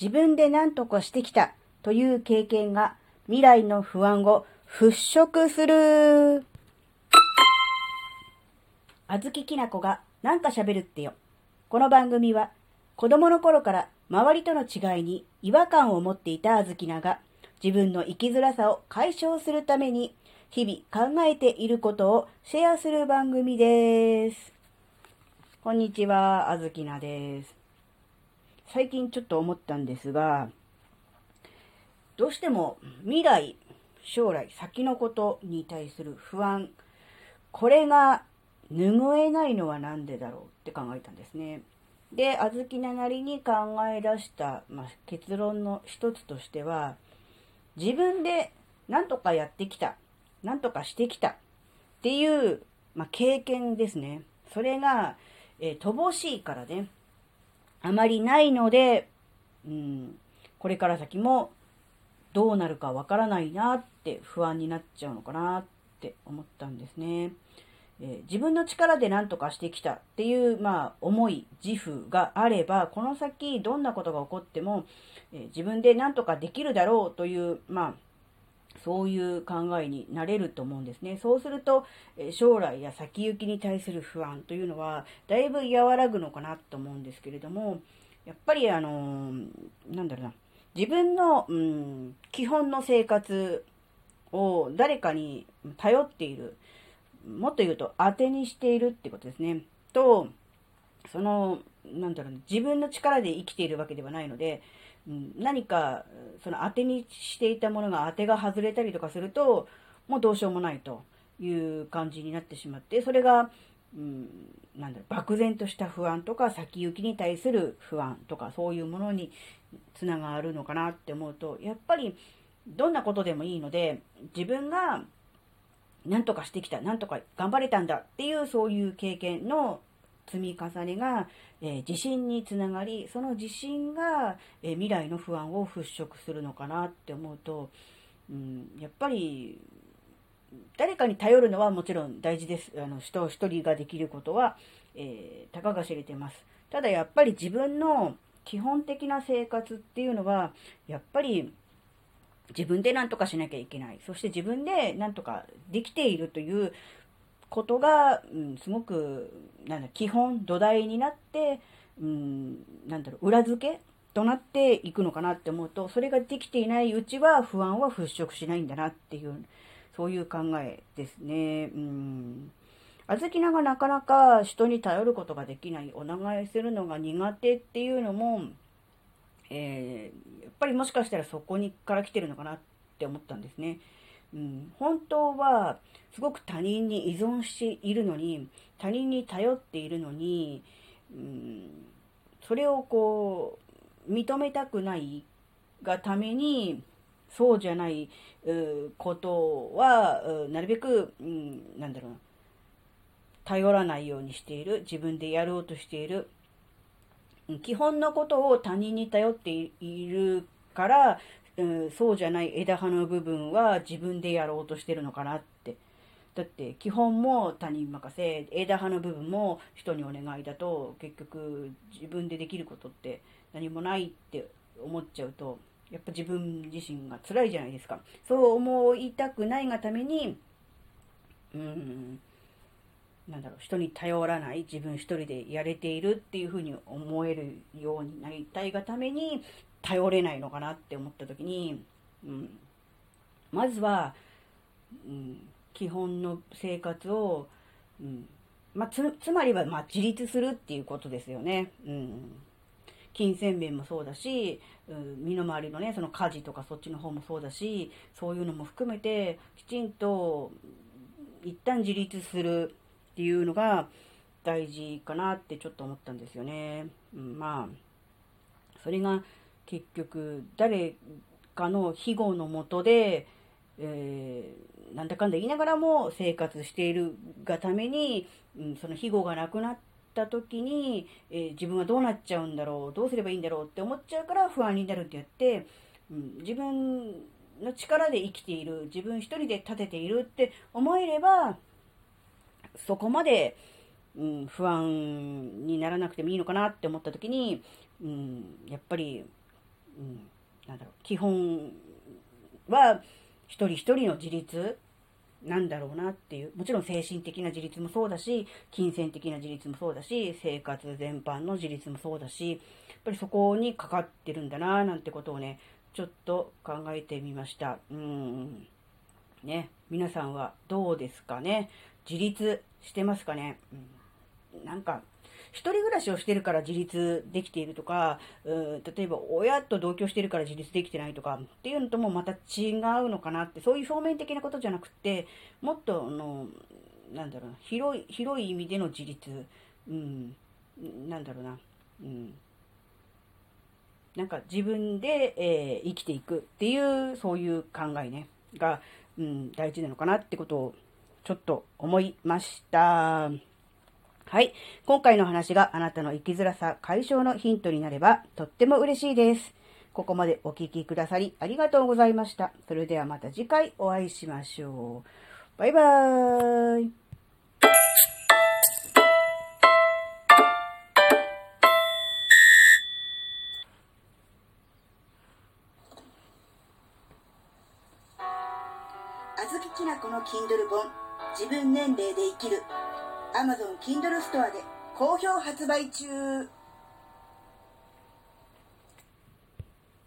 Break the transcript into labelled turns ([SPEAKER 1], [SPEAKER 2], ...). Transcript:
[SPEAKER 1] 自分で何とかしてきたという経験が未来の不安を払拭する。あずききなこがなんか喋るってよ。この番組は子供の頃から周りとの違いに違和感を持っていたあずきなが自分の生きづらさを解消するために日々考えていることをシェアする番組です。こんにちは、あずきなです。最近ちょっと思ったんですが、どうしても未来、将来、先のことに対する不安、これが拭えないのは何でだろうって考えたんですね。で、あずきななりに考え出した、まあ、結論の一つとしては、自分で何とかやってきた、何とかしてきたっていう、まあ、経験ですね。それが、えー、乏しいからね、あまりないので、うん、これから先もどうなるかわからないなって不安になっちゃうのかなって思ったんですね。えー、自分の力で何とかしてきたっていう、まあ、思い、自負があれば、この先どんなことが起こっても、えー、自分で何とかできるだろうという、まあ、そういう考えになれると思うんですね。そうすると、将来や先行きに対する不安というのは、だいぶ和らぐのかなと思うんですけれども、やっぱりあのー、なんだろうな、自分の、うん、基本の生活を誰かに頼っている。もっと言うと当てにしているってことですね。と、その、なんだろう、自分の力で生きているわけではないので、うん、何か、その当てにしていたものが当てが外れたりとかすると、もうどうしようもないという感じになってしまって、それが、うん、なんだろう、漠然とした不安とか、先行きに対する不安とか、そういうものにつながるのかなって思うと、やっぱりどんなことでもいいので、自分が何とかしてきた、何とか頑張れたんだっていうそういう経験の積み重ねが、え、自信につながり、その自信が、え、未来の不安を払拭するのかなって思うと、うん、やっぱり誰かに頼るのはもちろん大事です。あの人一人ができることは、えー、たかが知れてます。ただやっぱり自分の基本的な生活っていうのは、やっぱり自分で何とかしなきゃいけない。そして自分で何とかできているということが、うん、すごく、なんだ、基本、土台になって、うん、なんだろう、裏付けとなっていくのかなって思うと、それができていないうちは不安は払拭しないんだなっていう、そういう考えですね。うん。あずきながなかなか人に頼ることができない、お願いするのが苦手っていうのも、えー、やっぱりもしかしたらそこにから来てるのかなって思ったんですね。うん、本当はすごく他人に依存しているのに、他人に頼っているのに、うん、それをこう、認めたくないがために、そうじゃないことは、なるべく、うん、なんだろうな、頼らないようにしている、自分でやろうとしている、基本のことを他人に頼っているから、うん、そうじゃない枝葉の部分は自分でやろうとしてるのかなって。だって基本も他人任せ、枝葉の部分も人にお願いだと結局自分でできることって何もないって思っちゃうと、やっぱ自分自身が辛いじゃないですか。そう思いたくないがために、うん、なんだろう、人に頼らない、自分一人でやれているっていうふうに思えるようになりたいがために、頼れないのかなって思った時に、うん、まずは、うん、基本の生活を、うんまあ、つ、つまりは、まあ、自立するっていうことですよね。うん。金銭面もそうだし、うん、身の回りのね、その家事とかそっちの方もそうだし、そういうのも含めて、きちんと、一旦自立するっていうのが大事かなってちょっと思ったんですよね。うん、まあ、それが結局誰かの庇護のもとで、えー、なんだかんだ言いながらも生活しているがために、うん、その庇護がなくなった時に、えー、自分はどうなっちゃうんだろう、どうすればいいんだろうって思っちゃうから不安になるって言って、うん、自分の力で生きている、自分一人で立てているって思えれば、そこまで、うん、不安にならなくてもいいのかなって思った時に、うん、やっぱりうん、なんだろう、基本は一人一人の自立なんだろうなっていう、もちろん精神的な自立もそうだし、金銭的な自立もそうだし、生活全般の自立もそうだし、やっぱりそこにかかってるんだななんてことをね、ちょっと考えてみました。うん。ね、皆さんはどうですかね？自立してますかね、うん、なんか、一人暮らしをしてるから自立できているとか、うん、例えば親と同居してるから自立できてないとかっていうのともまた違うのかなって、そういう表面的なことじゃなくて、もっと、あの、なんだろうな、広い、広い意味での自立、うん、なんだろうな、うん。なんか自分で、えー、生きていくっていう、そういう考えね、が、うん、大事なのかなってことをちょっと思いました。はい。今回の話があなたの生きづらさ解消のヒントになればとっても嬉しいです。ここまでお聴きくださりありがとうございました。それではまた次回お会いしましょう。バイバーイ。あずききなこの Kindle 本自分年齢で生きる Amazon Kindle ストアで好評発売中